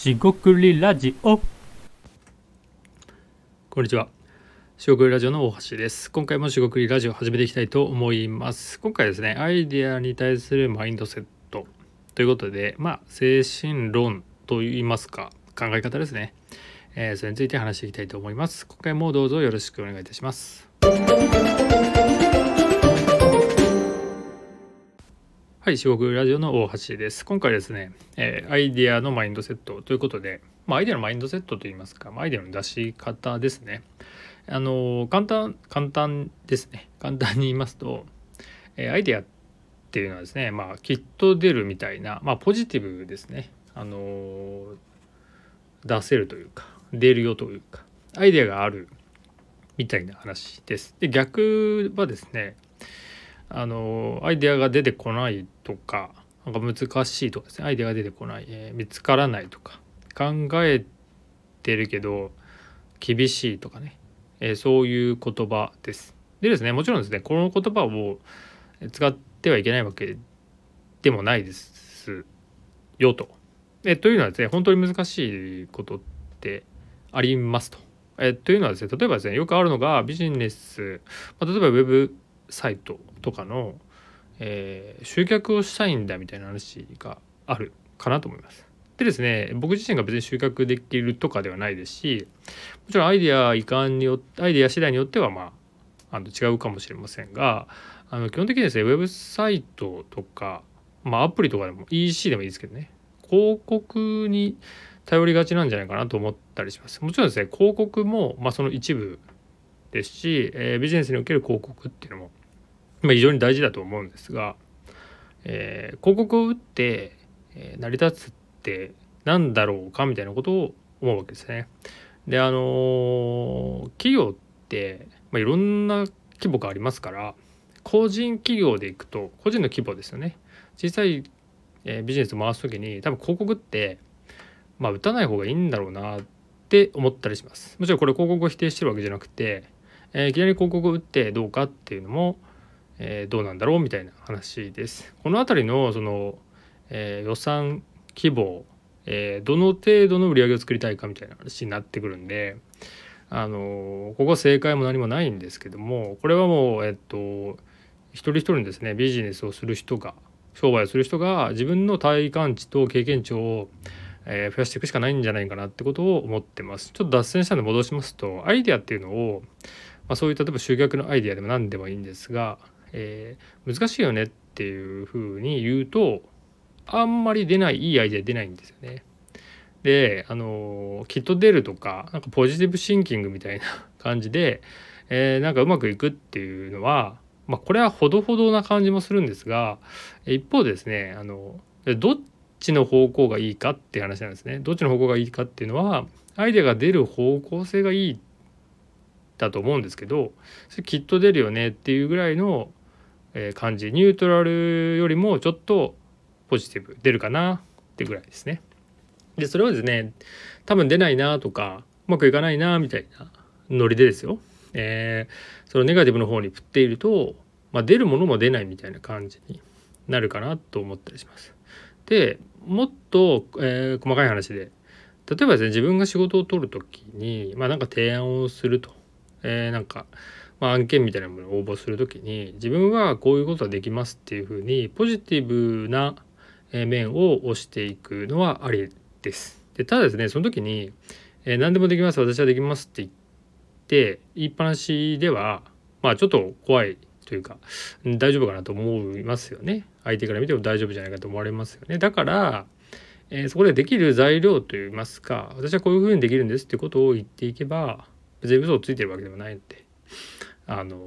しごくりラジオ。こんにちは。しごくりラジオの大橋です。今回もしごくりラジオ始めていきたいと思います。今回ですねアイデアに対するマインドセットということでまあ精神論といいますか考え方ですね、えー、それについて話していきたいと思います。今回もどうぞよろしくお願いいたします。はい、四国ラジオの大橋です。今回ですね、えー、アイデアのマインドセットということで、まあ、アイデアのマインドセットといいますか、まあ、アイデアの出し方ですね。あの簡単簡単ですね。簡単に言いますと、えー、アイデアっていうのはですね、まあ、きっと出るみたいな、まあ、ポジティブですね。あの出せるというか、出るよというか、アイデアがあるみたいな話です。で逆はですね、あのアイデアが出てこないとかなんか難しいとかですねアイデアが出てこない、えー、見つからないとか考えてるけど厳しいとかね、えー、そういう言葉です。でですねもちろんですねこの言葉を使ってはいけないわけでもないですよと。えというのはですね本当に難しいことってありますと。えというのはですね例えばですねよくあるのがビジネス、まあ、例えばウェブサイトとかの、えー、集客をしたいんだみたいな話があるかなと思います。でですね僕自身が別に集客できるとかではないですしもちろんアイデアいかんによってアイデア次第によってはまああの違うかもしれませんがあの基本的にですねウェブサイトとか、まあ、アプリとかでも EC でもいいですけどね広告に頼りがちなんじゃないかなと思ったりします。もちろんですね広告も、まあ、その一部ですし、えー、ビジネスにおける広告っていうのもまあ、非常に大事だと思うんですが、えー、広告を打って、え、成り立つって何だろうかみたいなことを思うわけですね。であのー、企業って、まあ、いろんな規模がありますから個人企業でいくと個人の規模ですよね小さい、えー、ビジネスを回す時に多分広告ってまあ打たない方がいいんだろうなって思ったりします。もちろんこれ広告を否定してるわけじゃなくて、えー、いきなり広告を打ってどうかっていうのもえー、どうなんだろうみたいな話です。この辺りのその、えー、予算規模、えー、どの程度の売り上げを作りたいかみたいな話になってくるんであのここは正解も何もないんですけどもこれはもうえっと一人一人ですねビジネスをする人が商売をする人が自分の体感値と経験値を、え増やしていくしかないんじゃないかなってことを思ってます。ちょっと脱線したんで戻しますとアイデアっていうのを、まあ、そういう例えば集客のアイデアでも何でもいいんですがえー、難しいよねっていうふうに言うとあんまり出ないいいアイデア出ないんですよね。であのきっと出るとかなんかポジティブシンキングみたいな感じで、えー、なんかうまくいくっていうのは、まあ、これはほどほどな感じもするんですが一方ですねあのどっちの方向がいいかっていう話なんですね。どっちの方向がいいかっていうのはアイデアが出る方向性がいいだと思うんですけどそれきっと出るよねっていうぐらいのえ感じニュートラルよりもちょっとポジティブ出るかなってぐらいですね。でそれはですね多分出ないなとかうまくいかないなみたいなノリでですよ、えー、そのネガティブの方に振っていると、まあ、出るものも出ないみたいな感じになるかなと思ったりします。でもっと、えー、細かい話で例えばですね自分が仕事を取る時にまあなんか提案をすると、えー、なんかまあ、案件みたいなものを応募する時に自分はこういうことができますっていうふうにポジティブな面を押していくのはありです。でただですねその時に、えー、何でもできます私はできますって言って言いっぱなしではまあちょっと怖いというか大丈夫かなと思いますよね。相手から見ても大丈夫じゃないかと思われますよね。だから、えー、そこでできる材料といいますか私はこういうふうにできるんですってことを言っていけば別に嘘をついてるわけでもないので。あの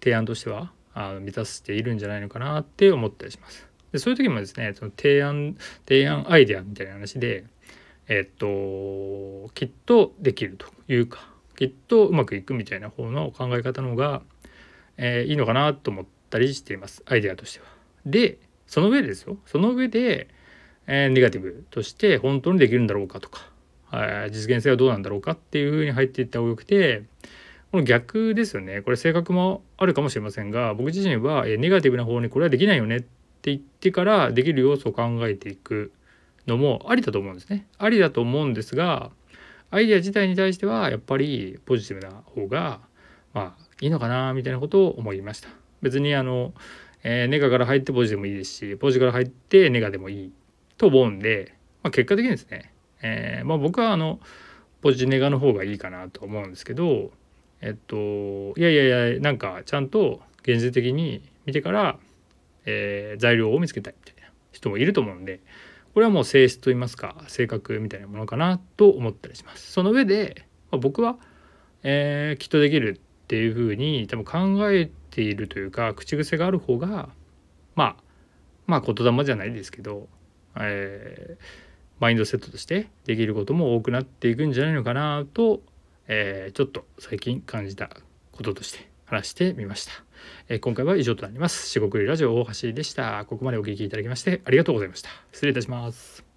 提案としてはあの満たしているんじゃないのかなって思ったりします。でそういう時もですねその提案提案アイデアみたいな話でえっときっとできるというかきっとうまくいくみたいな方の考え方の方が、えー、いいのかなと思ったりしていますアイデアとしては。でその上でですよその上で、えー、ネガティブとして本当にできるんだろうかとか、はい、実現性はどうなんだろうかっていうふうに入っていった方がよくてこの逆ですよねこれ性格もあるかもしれませんが僕自身はネガティブな方にこれはできないよねって言ってからできる要素を考えていくのもありだと思うんですね。ありだと思うんですがアイデア自体に対してはやっぱりポジティブな方がまあいいのかなみたいなことを思いました。別にあの、えー、ネガから入ってポジでもいいですしポジから入ってネガでもいいと思うんで、まあ、結果的にですね、えー、まあ、僕はあのポジネガの方がいいかなと思うんですけどえっといやいやいやなんかちゃんと現実的に見てから、えー、材料を見つけたいみたいな人もいると思うんでこれはもう性質といいますか性格みたいなものかなと思ったりします。その上で、まあ、僕は、えー、きっとできるっていうふうに多分考えているというか口癖がある方がまあまあ言霊じゃないですけど、えー、マインドセットとしてできることも多くなっていくんじゃないのかなと、えー、ちょっと最近感じたこととして話してみました。えー、今回は以上となります。四国ラジオ大橋でした。ここまでお聴きいただきましてありがとうございました。失礼いたします。